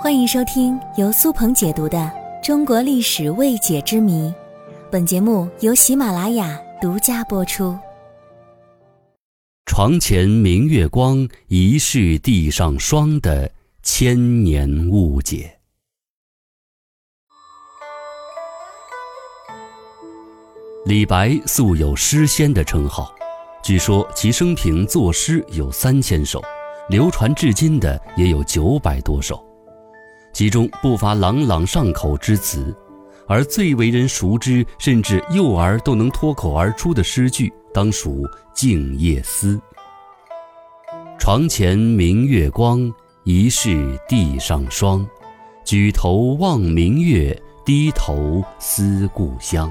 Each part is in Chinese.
欢迎收听由苏鹏解读的《中国历史未解之谜》，本节目由喜马拉雅独家播出。床前明月光，疑是地上霜的千年误解。李白素有诗仙的称号，据说其生平作诗有三千首。流传至今的也有九百多首，其中不乏朗朗上口之词，而最为人熟知，甚至幼儿都能脱口而出的诗句，当属《静夜思》。床前明月光，疑是地上霜。举头望明月，低头思故乡。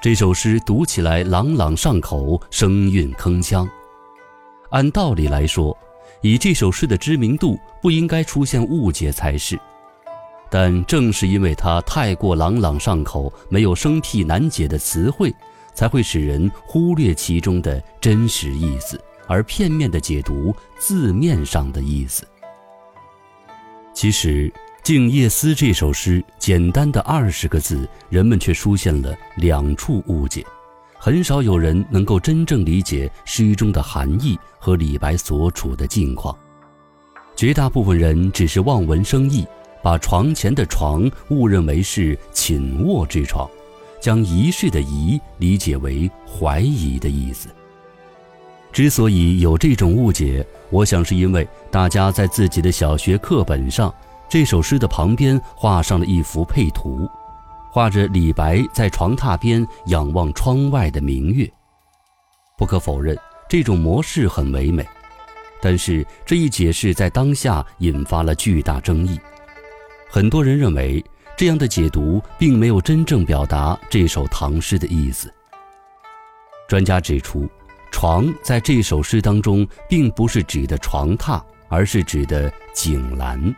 这首诗读起来朗朗上口，声韵铿锵。按道理来说，以这首诗的知名度，不应该出现误解才是。但正是因为它太过朗朗上口，没有生僻难解的词汇，才会使人忽略其中的真实意思，而片面的解读字面上的意思。其实，《静夜思》这首诗简单的二十个字，人们却出现了两处误解。很少有人能够真正理解诗中的含义和李白所处的境况，绝大部分人只是望文生义，把床前的床误认为是寝卧之床，将疑是的疑理解为怀疑的意思。之所以有这种误解，我想是因为大家在自己的小学课本上，这首诗的旁边画上了一幅配图。画着李白在床榻边仰望窗外的明月。不可否认，这种模式很唯美，但是这一解释在当下引发了巨大争议。很多人认为，这样的解读并没有真正表达这首唐诗的意思。专家指出，床在这首诗当中并不是指的床榻，而是指的井栏。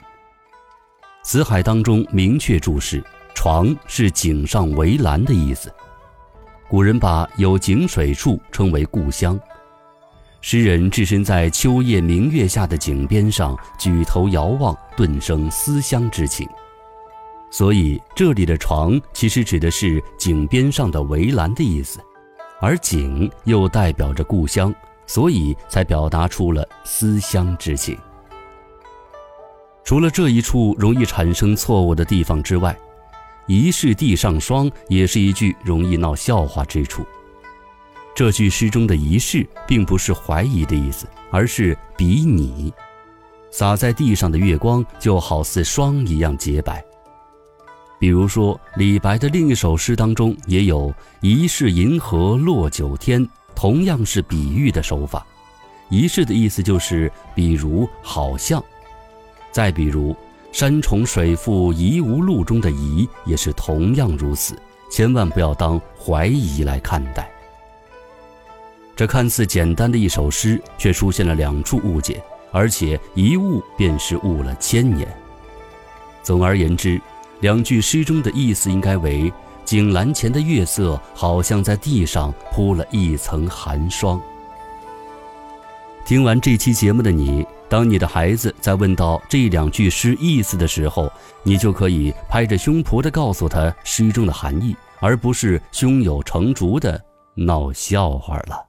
辞海当中明确注释。床是井上围栏的意思。古人把有井水处称为故乡。诗人置身在秋夜明月下的井边上，举头遥望，顿生思乡之情。所以这里的床其实指的是井边上的围栏的意思，而井又代表着故乡，所以才表达出了思乡之情。除了这一处容易产生错误的地方之外，疑是地上霜，也是一句容易闹笑话之处。这句诗中的“疑是”并不是怀疑的意思，而是比拟。洒在地上的月光就好似霜一样洁白。比如说，李白的另一首诗当中也有“疑是银河落九天”，同样是比喻的手法。疑是的意思就是比如、好像。再比如。山重水复疑无路中的疑也是同样如此，千万不要当怀疑来看待。这看似简单的一首诗，却出现了两处误解，而且一误便是误了千年。总而言之，两句诗中的意思应该为：井栏前的月色好像在地上铺了一层寒霜。听完这期节目的你。当你的孩子在问到这两句诗意思的时候，你就可以拍着胸脯的告诉他诗中的含义，而不是胸有成竹的闹笑话了。